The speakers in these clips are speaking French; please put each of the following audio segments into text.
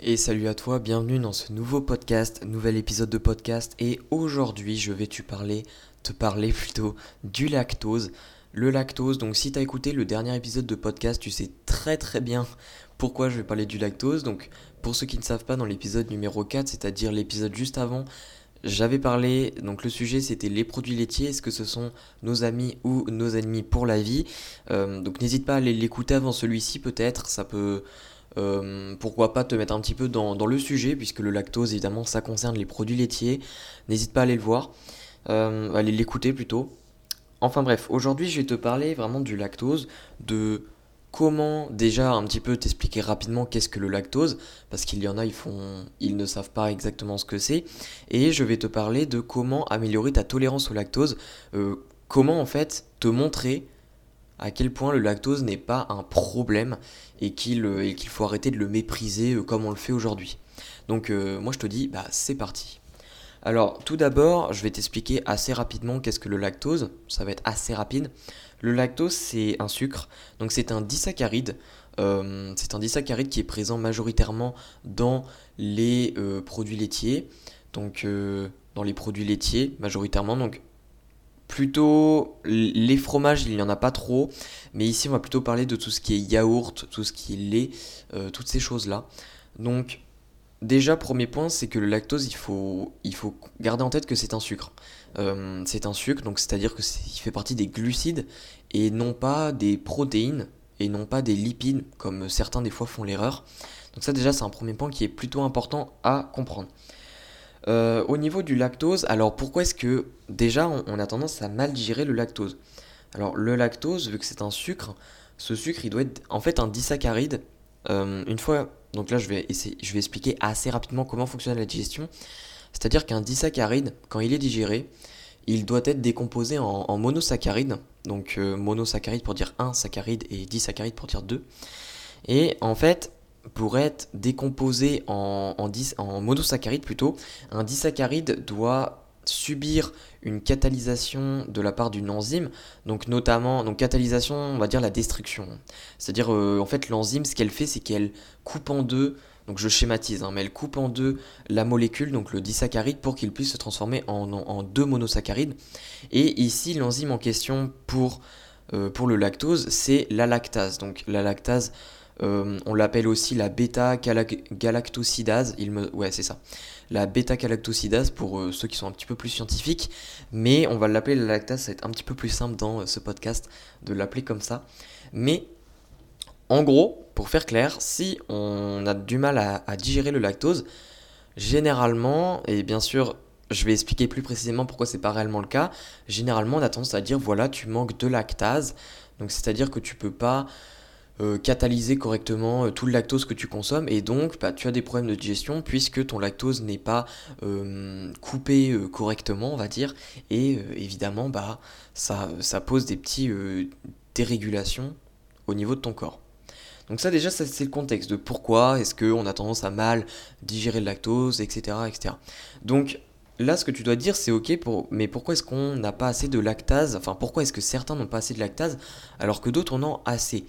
Et salut à toi, bienvenue dans ce nouveau podcast, nouvel épisode de podcast. Et aujourd'hui, je vais te parler, te parler plutôt du lactose. Le lactose, donc si tu as écouté le dernier épisode de podcast, tu sais très très bien pourquoi je vais parler du lactose. Donc pour ceux qui ne savent pas, dans l'épisode numéro 4, c'est-à-dire l'épisode juste avant, j'avais parlé, donc le sujet c'était les produits laitiers, est-ce que ce sont nos amis ou nos ennemis pour la vie? Euh, Donc n'hésite pas à aller l'écouter avant celui-ci peut-être, ça peut euh, pourquoi pas te mettre un petit peu dans, le sujet, puisque le lactose, évidemment, ça concerne les produits laitiers. N'hésite pas à aller le voir, euh, aller l'écouter plutôt. Enfin bref, aujourd'hui, je vais te parler vraiment du lactose, de comment déjà un petit peu t'expliquer rapidement qu'est-ce que le lactose, parce qu'il y en a, ils, font, ils ne savent pas exactement ce que c'est. Et je vais te parler de comment améliorer ta tolérance au lactose, euh, comment en fait te montrer à quel point le lactose n'est pas un problème et qu'il euh, faut arrêter de le mépriser euh, comme on le fait aujourd'hui. Donc euh, moi je te dis, bah c'est parti. Alors tout d'abord, je vais t'expliquer assez rapidement qu'est-ce que le lactose, ça va être assez rapide. Le lactose c'est un sucre, donc c'est un disaccharide. c'est un disaccharide qui est présent majoritairement dans les produits laitiers. Donc dans les produits laitiers majoritairement, donc plutôt les fromages, il n'y en a pas trop, mais ici on va plutôt parler de tout ce qui est yaourt, tout ce qui est lait, euh, toutes ces choses-là. Donc déjà premier point, c'est que le lactose, il faut, il faut garder en tête que c'est un sucre. Euh, c'est un sucre, donc c'est-à-dire que il fait partie des glucides et non pas des protéines et non pas des lipides comme certains des fois font l'erreur. Donc ça déjà c'est un premier point qui est plutôt important à comprendre. Euh, au niveau du lactose, alors pourquoi est-ce que déjà on, a tendance à mal digérer le lactose? Alors le lactose, vu que c'est un sucre, ce sucre il doit être en fait un disaccharide. Euh, une fois, donc là je vais, je vais expliquer assez rapidement comment fonctionne la digestion. C'est-à-dire qu'un disaccharide, quand il est digéré, il doit être décomposé en, monosaccharide. Donc euh, monosaccharide pour dire un saccharide et disaccharide pour dire deux. Et en fait, pour être décomposé en, en, plutôt, un disaccharide doit subir une catalysation de la part d'une enzyme, donc notamment, donc catalysation, on va dire la destruction. C'est-à-dire, euh, en fait, l'enzyme, ce qu'elle fait, c'est qu'elle coupe en deux, donc je schématise, hein, mais elle coupe en deux la molécule, donc le disaccharide, pour qu'il puisse se transformer en, deux monosaccharides. Et ici, l'enzyme en question pour, euh, pour le lactose, c'est la lactase. Donc la lactase, euh, on l'appelle aussi la bêta-galactosidase. Me... Ouais, c'est ça. La bêta-galactosidase pour euh, ceux qui sont un petit peu plus scientifiques. Mais on va l'appeler la lactase. Ça va être un petit peu plus simple dans euh, ce podcast de l'appeler comme ça. Mais en gros, pour faire clair, si on a du mal à, à digérer le lactose, généralement, et bien sûr, je vais expliquer plus précisément pourquoi c'est pas réellement le cas. Généralement, on a tendance à dire voilà, tu manques de lactase. Donc, c'est-à-dire que tu peux pas euh, catalyser correctement euh, tout le lactose que tu consommes et donc bah, tu as des problèmes de digestion puisque ton lactose n'est pas euh, coupé correctement on va dire et évidemment bah ça, ça pose des petits dérégulations au niveau de ton corps. Donc ça déjà c'est le contexte de pourquoi est-ce qu'on a tendance à mal digérer le lactose, etc. etc. Donc là ce que tu dois dire c'est ok pour mais pourquoi est-ce qu'on n'a pas assez de lactase? Enfin pourquoi est-ce que certains n'ont pas assez de lactase alors que d'autres en ont assez?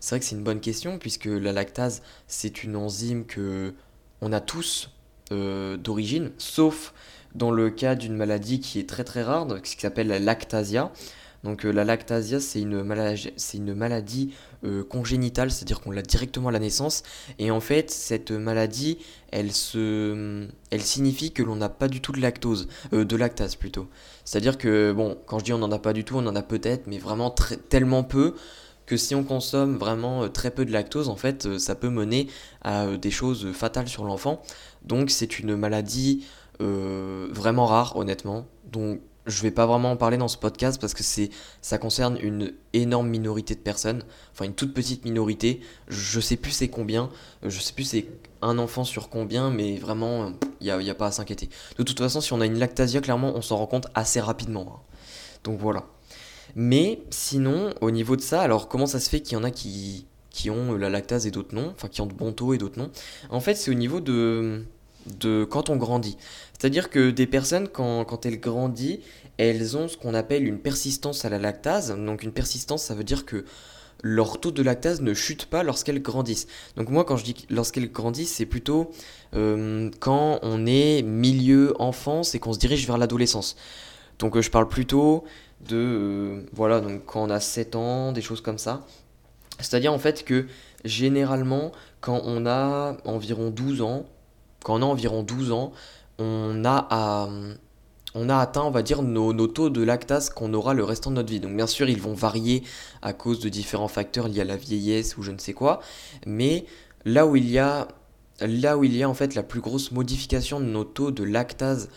C'est vrai que c'est une bonne question puisque la lactase, c'est une enzyme que on a tous euh, d'origine, sauf dans le cas d'une maladie qui est très très rare, ce qui s'appelle la lactasia. Donc euh, la lactasia, c'est une, maladie, une maladie euh, congénitale, c'est-à-dire qu'on l'a directement à la naissance. Et en fait, cette maladie, elle, elle signifie que l'on n'a pas du tout de lactose, de lactase plutôt. C'est-à-dire que, bon, quand je dis on n'en a pas du tout, on en a peut-être, mais vraiment tellement peu que si on consomme vraiment euh, très peu de lactose, en fait, euh, ça peut mener à euh, des choses fatales sur l'enfant. Donc c'est une maladie vraiment rare, honnêtement. Donc je vais pas vraiment en parler dans ce podcast parce que ça concerne une énorme minorité de personnes, enfin une toute petite minorité. Je sais plus c'est combien, je sais plus c'est un enfant sur combien, mais vraiment il n'y a, pas à s'inquiéter. De toute façon, si on a une lactasia, clairement on s'en rend compte assez rapidement. Hein. Donc voilà. Mais sinon, au niveau de ça, alors comment ça se fait qu'il y en a qui, ont la lactase et d'autres non, enfin qui ont de bons taux et d'autres non? En fait, c'est au niveau de, de quand on grandit. C'est-à-dire que des personnes, quand, quand elles grandissent, elles ont ce qu'on appelle une persistance à la lactase. Donc une persistance, ça veut dire que leur taux de lactase ne chute pas lorsqu'elles grandissent. Donc moi quand je dis lorsqu'elles grandissent, c'est plutôt euh, quand on est milieu enfance et qu'on se dirige vers l'adolescence. Donc euh, je parle plutôt de euh, voilà, donc quand on a 7 ans, des choses comme ça. C'est-à-dire en fait que généralement quand on a environ 12 ans, quand on a environ 12 ans, on a atteint, on va dire, nos, taux de lactase qu'on aura le restant de notre vie. Donc bien sûr, ils vont varier à cause de différents facteurs liés à la vieillesse ou je ne sais quoi, mais là où il y a, là où il y a en fait la plus grosse modification de nos taux de lactase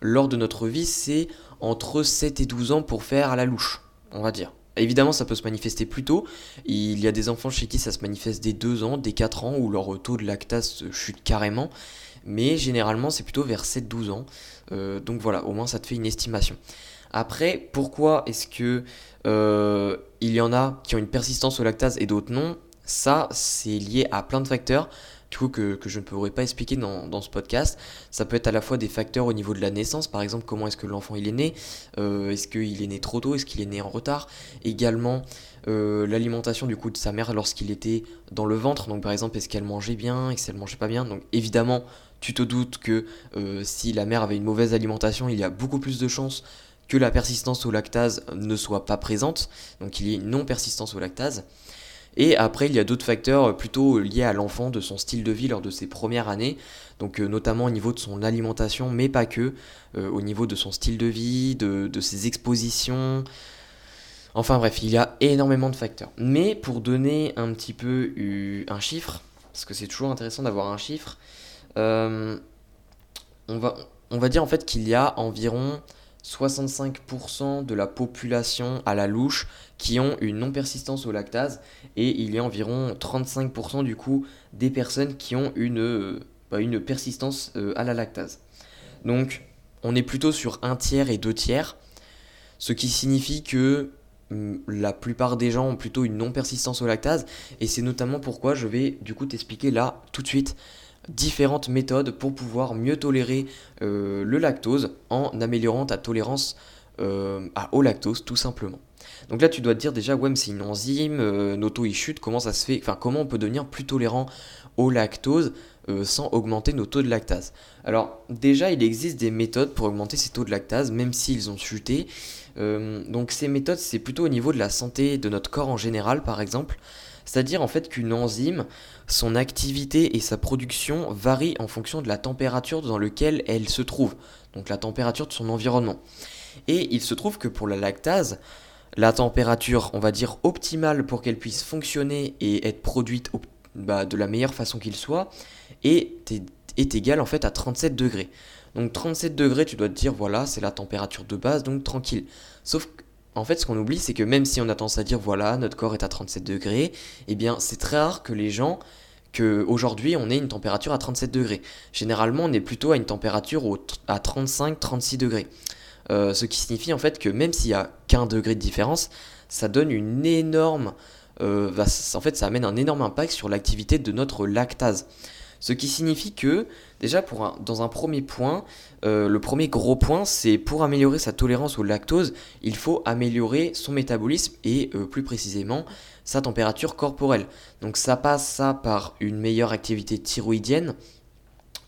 lors de notre vie, c'est entre 7 et 12 ans pour faire à la louche, on va dire. Évidemment, ça peut se manifester plus tôt. Il y a des enfants chez qui ça se manifeste dès 2 ans, dès 4 ans, où leur taux de lactase chute carrément. Mais généralement, c'est plutôt vers 7-12 ans. Euh, donc voilà, au moins ça te fait une estimation. Après, pourquoi est-ce que euh, il y en a qui ont une persistance au lactase et d'autres non? Ça, c'est lié à plein de facteurs du coup que, je ne pourrais pas expliquer dans, ce podcast. Ça peut être à la fois des facteurs au niveau de la naissance, par exemple comment est-ce que l'enfant il est né, euh, est-ce qu'il est né trop tôt, est-ce qu'il est né en retard, également l'alimentation du coup de sa mère lorsqu'il était dans le ventre, donc par exemple est-ce qu'elle mangeait bien, est-ce qu'elle mangeait pas bien, donc évidemment tu te doutes que euh, si la mère avait une mauvaise alimentation, il y a beaucoup plus de chances que la persistance au lactase ne soit pas présente, donc il y ait une non-persistance au lactase. Et après, il y a d'autres facteurs plutôt liés à l'enfant, de son style de vie lors de ses premières années, donc euh, notamment au niveau de son alimentation, mais pas que, euh, au niveau de son style de vie, de, ses expositions. Enfin bref, il y a énormément de facteurs. Mais pour donner un petit peu un chiffre, parce que c'est toujours intéressant d'avoir un chiffre, euh, on, va, on va dire en fait qu'il y a environ 65% de la population à la louche qui ont une non-persistance au lactase et il y a environ 35% du coup des personnes qui ont une, bah, une persistance euh, à la lactase. Donc on est plutôt sur un tiers et deux tiers, ce qui signifie que mm, la plupart des gens ont plutôt une non-persistance au lactase et c'est notamment pourquoi je vais du coup t'expliquer là tout de suite différentes méthodes pour pouvoir mieux tolérer euh, le lactose en améliorant ta tolérance euh, à, au lactose tout simplement. Donc là tu dois te dire déjà ouais c'est une enzyme, euh, nos taux y chutent, comment ça se fait, enfin comment on peut devenir plus tolérant au lactose sans augmenter nos taux de lactase. Alors déjà il existe des méthodes pour augmenter ces taux de lactase même s'ils ont chuté. donc ces méthodes c'est plutôt au niveau de la santé de notre corps en général par exemple. C'est-à-dire en fait qu'une enzyme, son activité et sa production varient en fonction de la température dans laquelle elle se trouve, donc la température de son environnement. Et il se trouve que pour la lactase, la température, on va dire, optimale pour qu'elle puisse fonctionner et être produite bah, de la meilleure façon qu'il soit, est, égale en fait à 37 degrés. Donc 37 degrés, tu dois te dire, voilà, c'est la température de base, donc tranquille. Sauf en fait, ce qu'on oublie, c'est que même si on a tendance à dire voilà, notre corps est à 37 degrés, eh bien, c'est très rare que les gens, qu'aujourd'hui, on ait une température à 37 degrés. Généralement, on est plutôt à une température à 35-36 degrés. Euh, ce qui signifie en fait que même s'il y a qu'un degré de différence, ça donne une énorme. Euh, en fait, ça amène un énorme impact sur l'activité de notre lactase. Ce qui signifie que, déjà, dans un premier point, euh, le premier gros point, c'est pour améliorer sa tolérance au lactose, il faut améliorer son métabolisme et euh, plus précisément sa température corporelle. Donc ça passe ça par une meilleure activité thyroïdienne,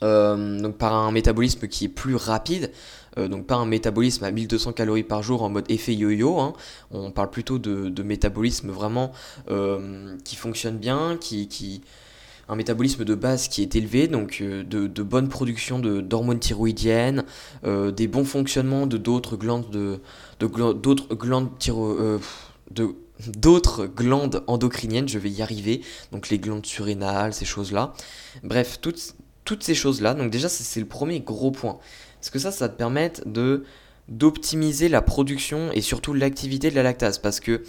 euh, donc par un métabolisme qui est plus rapide, donc pas un métabolisme à 1200 calories par jour en mode effet yo-yo, hein. on parle plutôt de, métabolisme vraiment qui fonctionne bien, qui, un métabolisme de base qui est élevé, donc euh, de, bonne production d'hormones thyroïdiennes, euh, des bons fonctionnements de d'autres glandes de, euh, d'autres glandes endocriniennes, je vais y arriver, donc les glandes surrénales, ces choses-là. Bref, toutes, toutes ces choses-là, donc déjà c'est le premier gros point. Parce que ça, ça te permet de d'optimiser la production et surtout l'activité de la lactase. Parce que,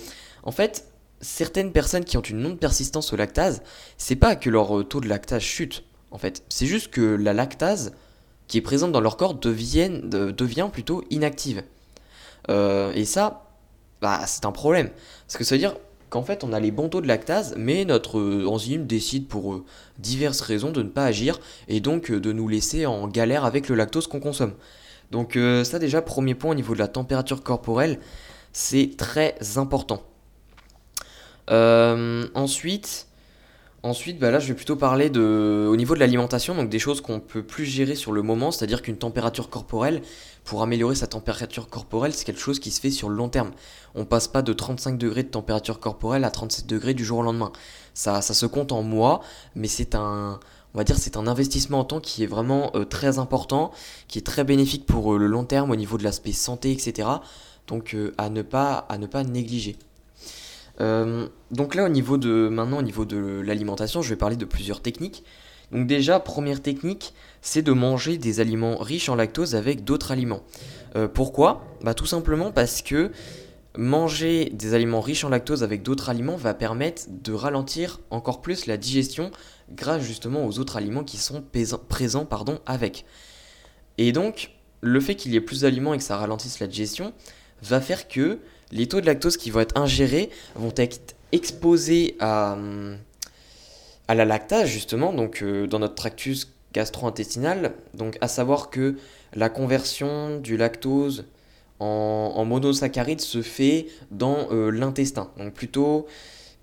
en fait, certaines personnes qui ont une non-persistance au lactase, c'est pas que leur euh, taux de lactase chute, en fait. C'est juste que la lactase qui est présente dans leur corps devient plutôt inactive. Euh, et ça, bah, c'est un problème. Parce que ça veut dire qu'en fait, on a les bons taux de lactase, mais notre euh, enzyme décide pour diverses raisons de ne pas agir et donc de nous laisser en galère avec le lactose qu'on consomme. Donc ça déjà, premier point au niveau de la température corporelle, c'est très important. Ensuite, ensuite bah là, je vais plutôt parler de, au niveau de l'alimentation, donc des choses qu'on peut plus gérer sur le moment, c'est-à-dire qu'une température corporelle, pour améliorer sa température corporelle, c'est quelque chose qui se fait sur le long terme. On passe pas de 35 degrés de température corporelle à 37 degrés du jour au lendemain. Ça, ça se compte en mois, mais c'est un, on va dire c'est un investissement en temps qui est vraiment euh, très important, qui est très bénéfique pour euh, le long terme au niveau de l'aspect santé, etc. Donc euh, à, ne pas, à ne pas négliger. Donc là au niveau de maintenant au niveau de l'alimentation, je vais parler de plusieurs techniques. Donc déjà première technique, c'est de manger des aliments riches en lactose avec d'autres aliments. pourquoi? Bah tout simplement parce que manger des aliments riches en lactose avec d'autres aliments va permettre de ralentir encore plus la digestion grâce justement aux autres aliments qui sont présents pardon, avec. Et donc, le fait qu'il y ait plus d'aliments et que ça ralentisse la digestion va faire que les taux de lactose qui vont être ingérés vont être exposés à, la lactase justement, donc euh, dans notre tractus gastro-intestinal, donc à savoir que la conversion du lactose en, en monosaccharide se fait dans euh, l'intestin. Donc plutôt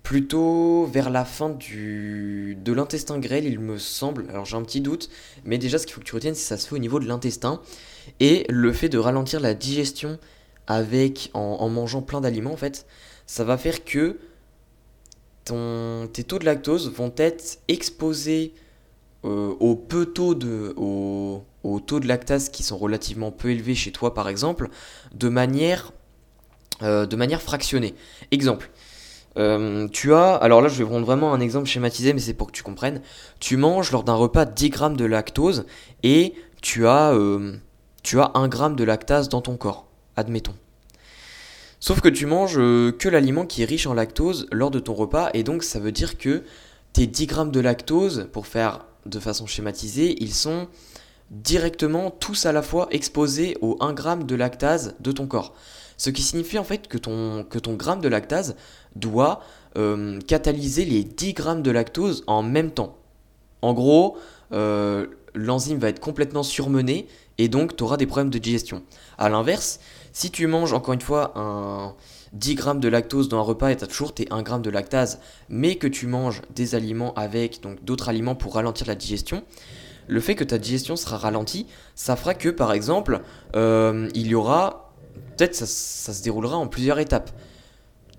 plutôt vers la fin de l'intestin grêle, il me semble. Alors j'ai un petit doute, mais déjà ce qu'il faut que tu retiennes, c'est que ça se fait au niveau de l'intestin. Et le fait de ralentir la digestion avec en, mangeant plein d'aliments, en fait, ça va faire que ton, tes taux de lactose vont être exposés euh, au peu taux de, au, taux de lactase qui sont relativement peu élevés chez toi, par exemple, de manière, euh, de manière fractionnée. Exemple, euh, tu as, alors là je vais prendre vraiment un exemple schématisé, mais c'est pour que tu comprennes. Tu manges lors d'un repas 10 grammes de lactose et tu as, euh, tu as 1 gramme de lactase dans ton corps, admettons. Sauf que tu manges euh, que l'aliment qui est riche en lactose lors de ton repas, et donc ça veut dire que tes 10 grammes de lactose, pour faire de façon schématisée, ils sont directement tous à la fois exposés au 1 gramme de lactase de ton corps. Ce qui signifie en fait que ton, que gramme de lactase doit euh, catalyser les 10 grammes de lactose en même temps. En gros, euh, l'enzyme va être complètement surmenée et donc tu auras des problèmes de digestion. A l'inverse, si tu manges encore une fois un 10 grammes de lactose dans un repas et tu as toujours tes 1 gramme de lactase, mais que tu manges des aliments avec donc d'autres aliments pour ralentir la digestion, le fait que ta digestion sera ralentie, ça fera que par exemple, euh, il y aura, peut-être ça, ça se déroulera en plusieurs étapes.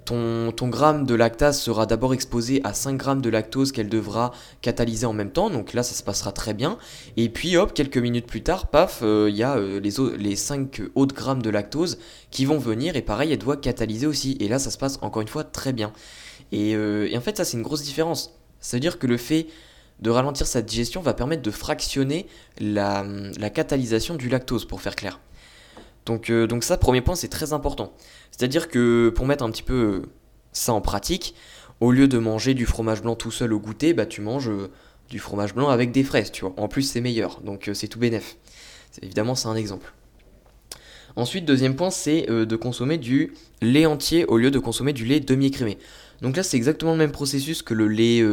Ton, gramme de lactase sera d'abord exposé à 5 grammes de lactose qu'elle devra catalyser en même temps, donc là ça se passera très bien. Et puis hop, quelques minutes plus tard, paf, euh, il y a euh, les, les 5 autres grammes de lactose qui vont venir et pareil, elle doit catalyser aussi. Et là ça se passe encore une fois très bien. Et, euh, en fait ça c'est une grosse différence. C'est-à-dire que le fait de ralentir sa digestion va permettre de fractionner la, la catalysation du lactose, pour faire clair. Donc, euh, donc ça, premier point, c'est très important. C'est-à-dire que pour mettre un petit peu ça en pratique, au lieu de manger du fromage blanc tout seul au goûter, bah tu manges euh, du fromage blanc avec des fraises, tu vois. En plus, c'est meilleur, donc euh, c'est tout bénef. Évidemment, c'est un exemple. Ensuite, deuxième point, c'est de consommer du lait entier au lieu de consommer du lait demi-écrémé. Donc là, c'est exactement le même processus que le lait...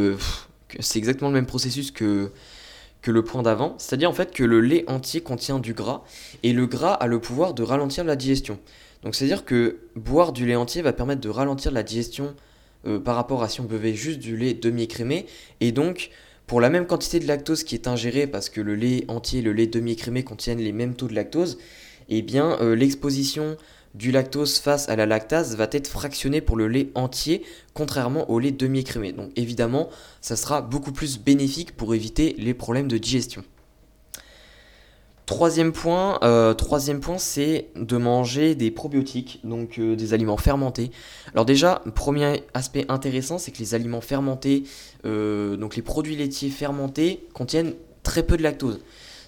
c'est exactement le même processus que que le point d'avant, c'est-à-dire en fait que le lait entier contient du gras, et le gras a le pouvoir de ralentir la digestion. Donc c'est-à-dire que boire du lait entier va permettre de ralentir la digestion euh, par rapport à si on buvait juste du lait demi-écrémé, et donc pour la même quantité de lactose qui est ingérée, parce que le lait entier et le lait demi-écrémé contiennent les mêmes taux de lactose, eh bien euh, l'exposition du lactose face à la lactase va être fractionné pour le lait entier, contrairement au lait demi-écrémé. Donc évidemment, ça sera beaucoup plus bénéfique pour éviter les problèmes de digestion. Troisième point, euh, troisième point, c'est de manger des probiotiques, donc euh, des aliments fermentés. Alors déjà, premier aspect intéressant, c'est que les aliments fermentés, euh, donc les produits laitiers fermentés, contiennent très peu de lactose.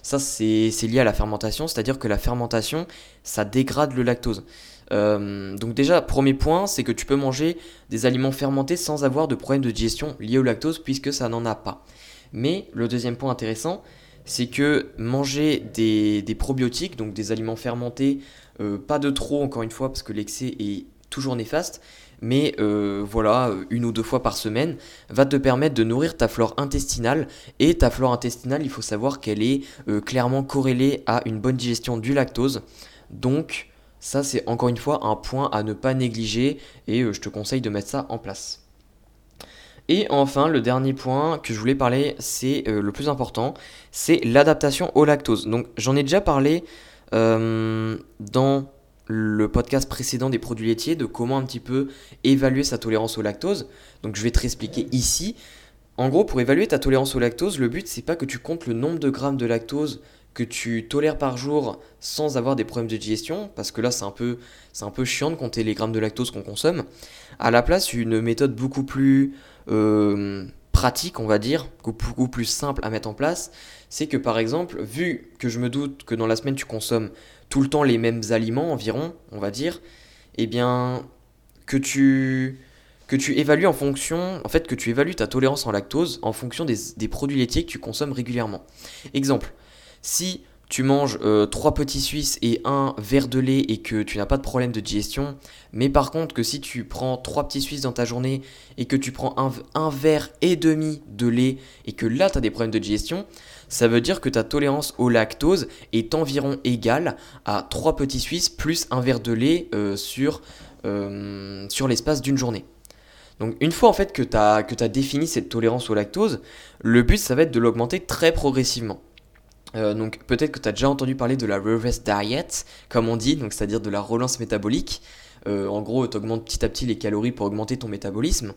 Ça, c'est lié à la fermentation, c'est-à-dire que la fermentation, ça dégrade le lactose. Euh, donc déjà, premier point, c'est que tu peux manger des aliments fermentés sans avoir de problème de digestion lié au lactose, puisque ça n'en a pas. Mais le deuxième point intéressant, c'est que manger des, probiotiques, donc des aliments fermentés, euh, pas de trop encore une fois, parce que l'excès est toujours néfaste, mais euh, voilà, une ou deux fois par semaine, va te permettre de nourrir ta flore intestinale. Et ta flore intestinale, il faut savoir qu'elle est euh, clairement corrélée à une bonne digestion du lactose. Donc, ça, c'est encore une fois un point à ne pas négliger et euh, je te conseille de mettre ça en place. Et enfin, le dernier point que je voulais parler, c'est le plus important, c'est l'adaptation au lactose. Donc j'en ai déjà parlé dans le podcast précédent des produits laitiers, de comment un petit peu évaluer sa tolérance au lactose. Donc je vais te réexpliquer ici. En gros, pour évaluer ta tolérance au lactose, le but c'est pas que tu comptes le nombre de grammes de lactose que tu tolères par jour sans avoir des problèmes de digestion, parce que là c'est un peu, c'est un peu chiant de compter les grammes de lactose qu'on consomme. À la place, une méthode beaucoup plus euh, pratique, on va dire, beaucoup plus simple à mettre en place, c'est que par exemple, vu que je me doute que dans la semaine tu consommes tout le temps les mêmes aliments environ, on va dire, eh bien que tu que tu évalues en fonction, en fait que tu évalues ta tolérance en lactose en fonction des, produits laitiers que tu consommes régulièrement. Exemple, si tu manges euh, trois petits suisses et un verre de lait et que tu n'as pas de problème de digestion, mais par contre que si tu prends trois petits suisses dans ta journée et que tu prends un, un verre et demi de lait et que là tu as des problèmes de digestion, ça veut dire que ta tolérance au lactose est environ égale à 3 petits suisses plus un verre de lait euh, sur, euh, sur l'espace d'une journée. Donc une fois en fait que tu as défini cette tolérance au lactose, le but ça va être de l'augmenter très progressivement. Euh, donc peut-être que tu as déjà entendu parler de la reverse diet, comme on dit, donc c'est-à-dire de la relance métabolique. en gros, tu augmentes petit à petit les calories pour augmenter ton métabolisme.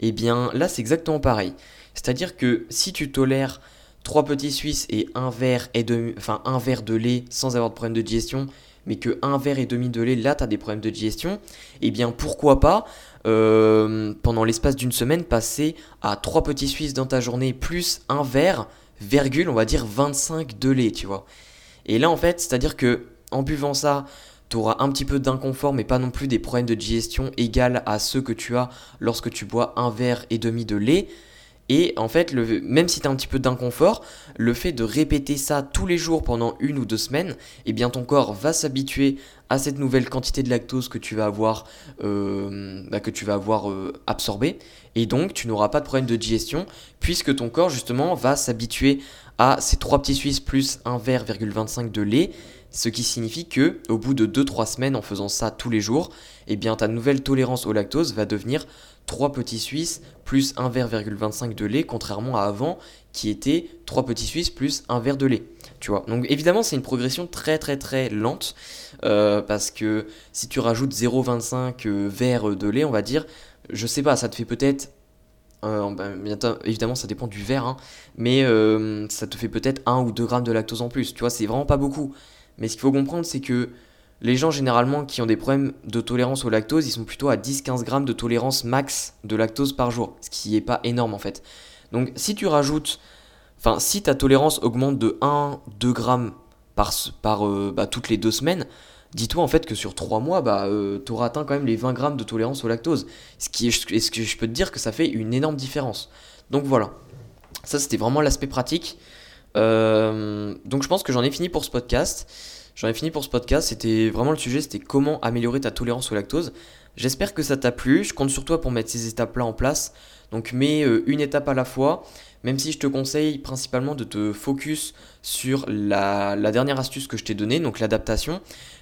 Et eh bien là, c'est exactement pareil. C'est-à-dire que si tu tolères 3 petits suisses et un verre, et demi, enfin, un verre de lait sans avoir de problème de digestion, mais que un verre et demi de lait, là, tu as des problèmes de digestion, eh bien pourquoi pas, euh, pendant l'espace d'une semaine, passer à 3 petits suisses dans ta journée, plus un verre, virgule, on va dire 25 de lait, tu vois. Et là, en fait, c'est-à-dire que en buvant ça, tu auras un petit peu d'inconfort, mais pas non plus des problèmes de digestion égales à ceux que tu as lorsque tu bois un verre et demi de lait. Et en fait, même si tu as un petit peu d'inconfort, le fait de répéter ça tous les jours pendant une ou deux semaines, eh bien ton corps va s'habituer à cette nouvelle quantité de lactose que tu vas avoir, euh, bah, que tu vas avoir euh, absorbé. Et donc, tu n'auras pas de problème de digestion, puisque ton corps, justement, va s'habituer à ces 3 petits suisses plus un verre,25 de lait. Ce qui signifie que, au bout de 2-3 semaines en faisant ça tous les jours, eh bien ta nouvelle tolérance au lactose va devenir 3 petits suisses plus 1 verre,25 de lait, contrairement à avant qui était 3 petits suisses plus 1 verre de lait. Tu vois. Donc évidemment c'est une progression très très très lente euh, parce que si tu rajoutes 0,25 euh, verre de lait, on va dire, je sais pas, ça te fait peut-être euh, ben, évidemment, ça dépend du verre, hein, mais ça te fait peut-être 1 ou 2 grammes de lactose en plus. Tu vois, c'est vraiment pas beaucoup. Mais ce qu'il faut comprendre, c'est que les gens généralement qui ont des problèmes de tolérance au lactose, ils sont plutôt à 10-15 grammes de tolérance max de lactose par jour, ce qui n'est pas énorme en fait. Donc si tu rajoutes, enfin si ta tolérance augmente de 1-2 grammes par, euh, bah, toutes les deux semaines, dis-toi en fait que sur 3 mois, bah, euh, tu auras atteint quand même les 20 grammes de tolérance au lactose. Ce qui est, ce que je peux te dire que ça fait une énorme différence. Donc voilà, ça c'était vraiment l'aspect pratique. Euh, donc je pense que j'en ai fini pour ce podcast. J'en ai fini pour ce podcast. C'était vraiment le sujet, c'était comment améliorer ta tolérance au lactose. J'espère que ça t'a plu. Je compte sur toi pour mettre ces étapes-là en place. Donc mets euh, une étape à la fois. Même si je te conseille principalement de te focus sur la, dernière astuce que je t'ai donnée, donc l'adaptation,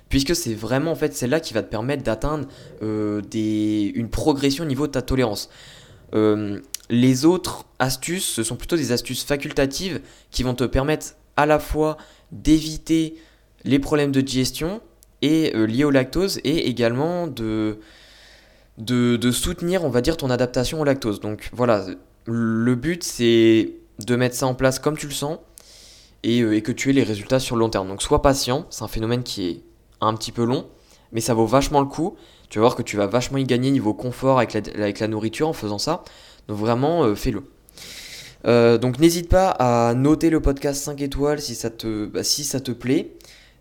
puisque c'est vraiment en fait celle-là qui va te permettre d'atteindre euh, une progression au niveau de ta tolérance. Euh, les autres astuces, ce sont plutôt des astuces facultatives qui vont te permettre à la fois d'éviter les problèmes de digestion et euh, liés au lactose et également de, soutenir, on va dire, ton adaptation au lactose. Donc voilà, le but c'est de mettre ça en place comme tu le sens et, euh, que tu aies les résultats sur le long terme. Donc sois patient, c'est un phénomène qui est un petit peu long, mais ça vaut vachement le coup. Tu vas voir que tu vas vachement y gagner niveau confort avec la, la nourriture en faisant ça. Donc vraiment, euh, fais-le. Donc n'hésite pas à noter le podcast 5 étoiles si ça te, bah, si ça te plaît.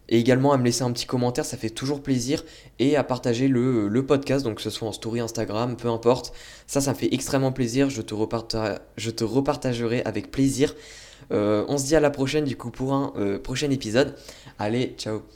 Et également à me laisser un petit commentaire, ça fait toujours plaisir. Et à partager le, podcast, donc que ce soit en story Instagram, peu importe. Ça, ça me fait extrêmement plaisir. Je te, repartagerai avec plaisir. Euh, on se dit à la prochaine du coup pour un prochain épisode. Allez, ciao